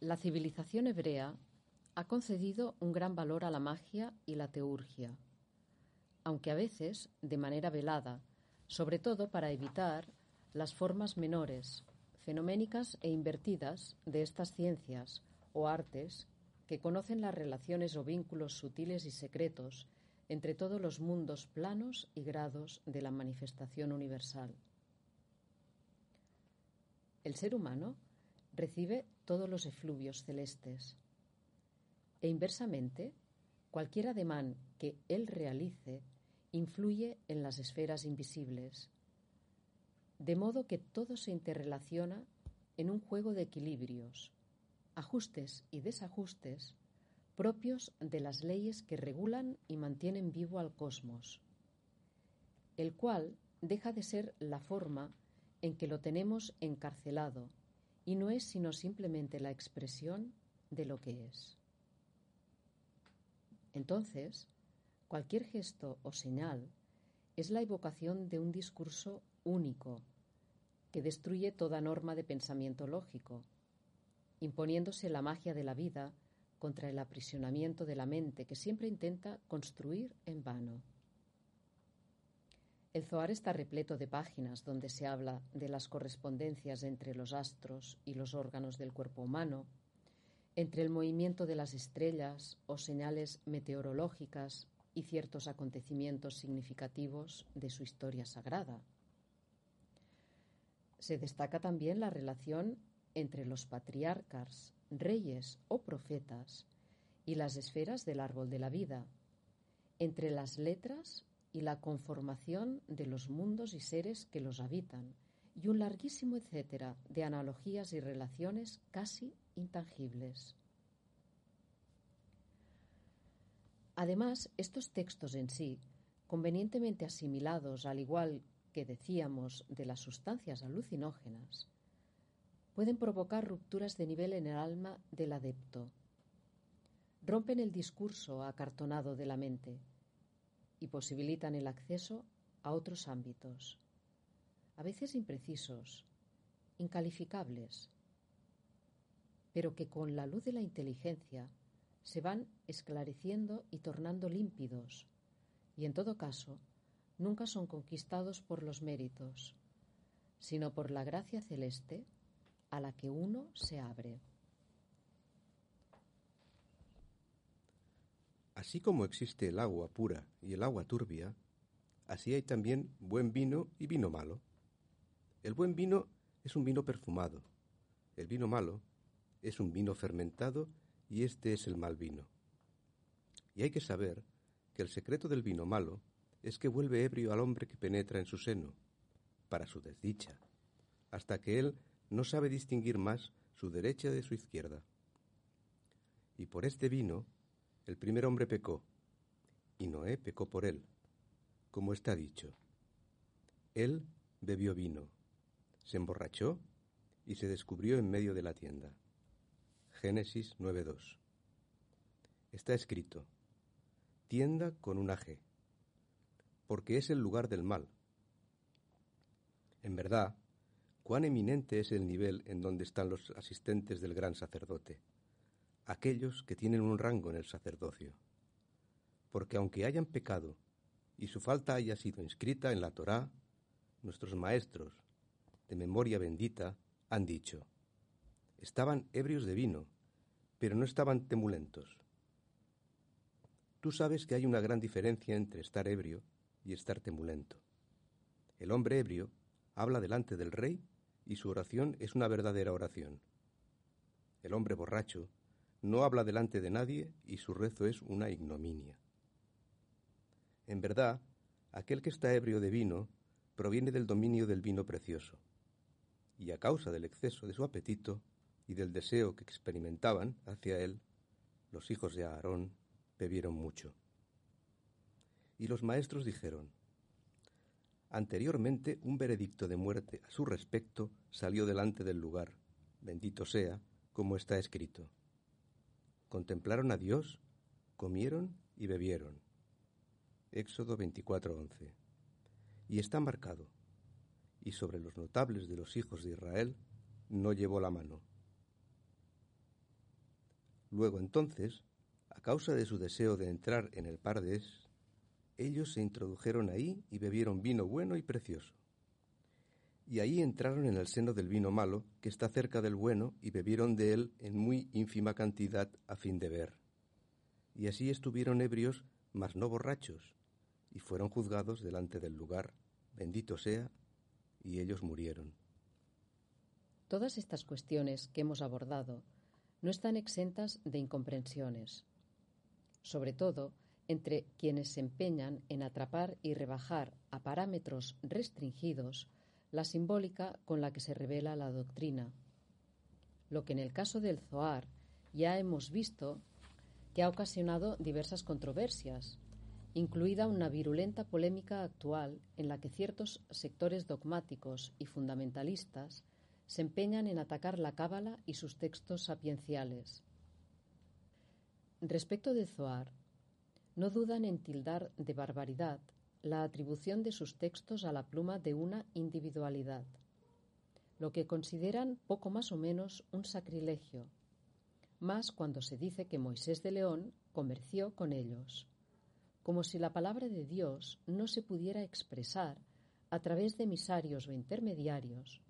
La civilización hebrea ha concedido un gran valor a la magia y la teurgia, aunque a veces de manera velada, sobre todo para evitar las formas menores, fenoménicas e invertidas de estas ciencias o artes que conocen las relaciones o vínculos sutiles y secretos entre todos los mundos planos y grados de la manifestación universal. El ser humano recibe todos los efluvios celestes. E inversamente, cualquier ademán que él realice influye en las esferas invisibles, de modo que todo se interrelaciona en un juego de equilibrios, ajustes y desajustes propios de las leyes que regulan y mantienen vivo al cosmos, el cual deja de ser la forma en que lo tenemos encarcelado y no es sino simplemente la expresión de lo que es. Entonces, cualquier gesto o señal es la evocación de un discurso único que destruye toda norma de pensamiento lógico, imponiéndose la magia de la vida contra el aprisionamiento de la mente que siempre intenta construir en vano. El Zohar está repleto de páginas donde se habla de las correspondencias entre los astros y los órganos del cuerpo humano, entre el movimiento de las estrellas o señales meteorológicas y ciertos acontecimientos significativos de su historia sagrada. Se destaca también la relación entre los patriarcas, reyes o profetas y las esferas del árbol de la vida, entre las letras y la conformación de los mundos y seres que los habitan, y un larguísimo etcétera de analogías y relaciones casi intangibles. Además, estos textos en sí, convenientemente asimilados al igual que decíamos de las sustancias alucinógenas, pueden provocar rupturas de nivel en el alma del adepto. Rompen el discurso acartonado de la mente, y posibilitan el acceso a otros ámbitos, a veces imprecisos, incalificables, pero que con la luz de la inteligencia se van esclareciendo y tornando límpidos, y en todo caso nunca son conquistados por los méritos, sino por la gracia celeste a la que uno se abre. Así como existe el agua pura y el agua turbia, así hay también buen vino y vino malo. El buen vino es un vino perfumado, el vino malo es un vino fermentado y este es el mal vino. Y hay que saber que el secreto del vino malo es que vuelve ebrio al hombre que penetra en su seno, para su desdicha, hasta que él no sabe distinguir más su derecha de su izquierda. Y por este vino el primer hombre pecó, y Noé pecó por él, como está dicho. Él bebió vino, se emborrachó y se descubrió en medio de la tienda. Génesis 9.2. Está escrito, tienda con una G, porque es el lugar del mal. En verdad, cuán eminente es el nivel en donde están los asistentes del gran sacerdote aquellos que tienen un rango en el sacerdocio. Porque aunque hayan pecado y su falta haya sido inscrita en la Torá, nuestros maestros, de memoria bendita, han dicho, estaban ebrios de vino, pero no estaban temulentos. Tú sabes que hay una gran diferencia entre estar ebrio y estar temulento. El hombre ebrio habla delante del rey y su oración es una verdadera oración. El hombre borracho no habla delante de nadie y su rezo es una ignominia. En verdad, aquel que está ebrio de vino proviene del dominio del vino precioso, y a causa del exceso de su apetito y del deseo que experimentaban hacia él, los hijos de Aarón bebieron mucho. Y los maestros dijeron, Anteriormente un veredicto de muerte a su respecto salió delante del lugar, bendito sea, como está escrito contemplaron a Dios, comieron y bebieron. Éxodo 24:11. Y está marcado, y sobre los notables de los hijos de Israel no llevó la mano. Luego entonces, a causa de su deseo de entrar en el Pardes, ellos se introdujeron ahí y bebieron vino bueno y precioso. Y ahí entraron en el seno del vino malo, que está cerca del bueno, y bebieron de él en muy ínfima cantidad a fin de ver. Y así estuvieron ebrios, mas no borrachos, y fueron juzgados delante del lugar, bendito sea, y ellos murieron. Todas estas cuestiones que hemos abordado no están exentas de incomprensiones. Sobre todo, entre quienes se empeñan en atrapar y rebajar a parámetros restringidos la simbólica con la que se revela la doctrina. Lo que en el caso del Zohar ya hemos visto que ha ocasionado diversas controversias, incluida una virulenta polémica actual en la que ciertos sectores dogmáticos y fundamentalistas se empeñan en atacar la Cábala y sus textos sapienciales. Respecto del Zohar, no dudan en tildar de barbaridad la atribución de sus textos a la pluma de una individualidad, lo que consideran poco más o menos un sacrilegio, más cuando se dice que Moisés de León comerció con ellos, como si la palabra de Dios no se pudiera expresar a través de emisarios o intermediarios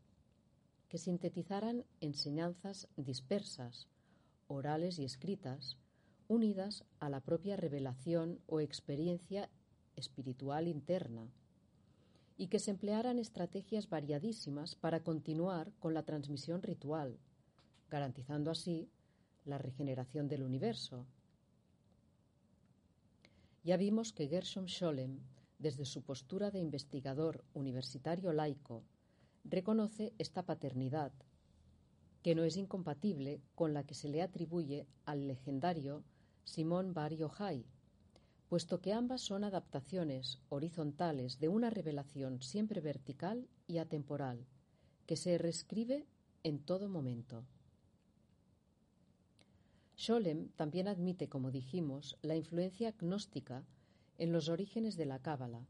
que sintetizaran enseñanzas dispersas, orales y escritas, unidas a la propia revelación o experiencia espiritual interna, y que se emplearan estrategias variadísimas para continuar con la transmisión ritual, garantizando así la regeneración del universo. Ya vimos que Gershom Scholem, desde su postura de investigador universitario laico, reconoce esta paternidad, que no es incompatible con la que se le atribuye al legendario Simón Bar Yochai, puesto que ambas son adaptaciones horizontales de una revelación siempre vertical y atemporal, que se reescribe en todo momento. Scholem también admite, como dijimos, la influencia gnóstica en los orígenes de la Cábala,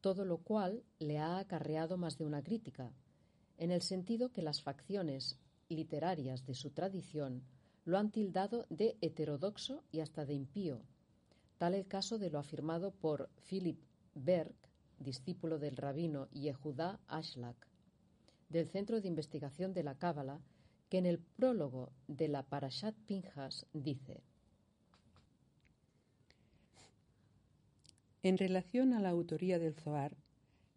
todo lo cual le ha acarreado más de una crítica, en el sentido que las facciones literarias de su tradición lo han tildado de heterodoxo y hasta de impío, tal el caso de lo afirmado por Philip Berg, discípulo del rabino Yehudá Ashlak, del Centro de Investigación de la Cábala, que en el prólogo de la Parashat Pinjas dice En relación a la autoría del Zohar,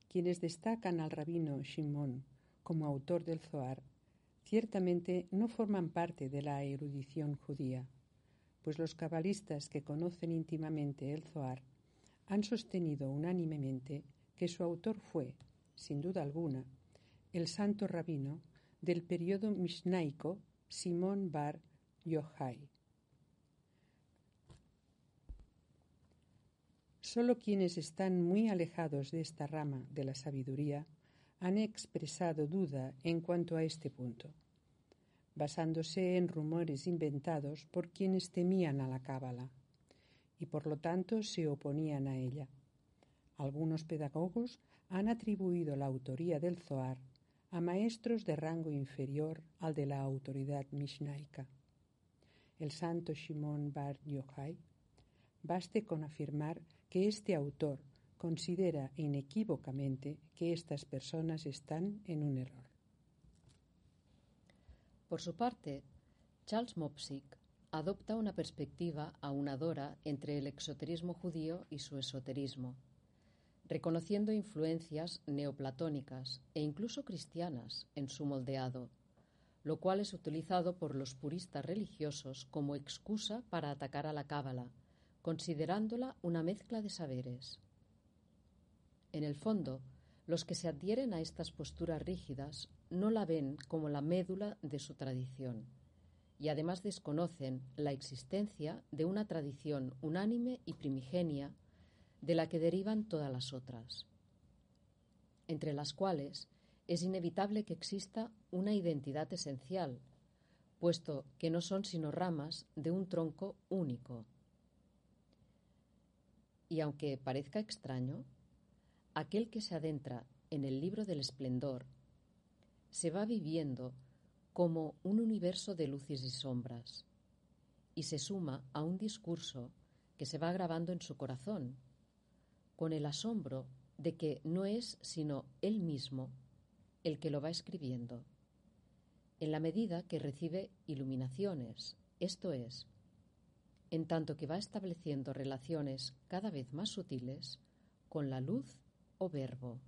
quienes destacan al rabino Shimon como autor del Zohar ciertamente no forman parte de la erudición judía, pues los cabalistas que conocen íntimamente el Zohar han sostenido unánimemente que su autor fue, sin duda alguna, el santo rabino del periodo mishnaico Simón Bar Yochai. Solo quienes están muy alejados de esta rama de la sabiduría han expresado duda en cuanto a este punto basándose en rumores inventados por quienes temían a la cábala y por lo tanto se oponían a ella. Algunos pedagogos han atribuido la autoría del Zohar a maestros de rango inferior al de la autoridad mishnaica. El santo Shimon Bar Yochai baste con afirmar que este autor considera inequívocamente que estas personas están en un error. Por su parte, Charles Mopsic adopta una perspectiva aunadora entre el exoterismo judío y su esoterismo, reconociendo influencias neoplatónicas e incluso cristianas en su moldeado, lo cual es utilizado por los puristas religiosos como excusa para atacar a la cábala, considerándola una mezcla de saberes. En el fondo, los que se adhieren a estas posturas rígidas no la ven como la médula de su tradición y además desconocen la existencia de una tradición unánime y primigenia de la que derivan todas las otras, entre las cuales es inevitable que exista una identidad esencial, puesto que no son sino ramas de un tronco único. Y aunque parezca extraño, aquel que se adentra en el libro del esplendor se va viviendo como un universo de luces y sombras, y se suma a un discurso que se va grabando en su corazón, con el asombro de que no es sino él mismo el que lo va escribiendo, en la medida que recibe iluminaciones, esto es, en tanto que va estableciendo relaciones cada vez más sutiles con la luz o verbo.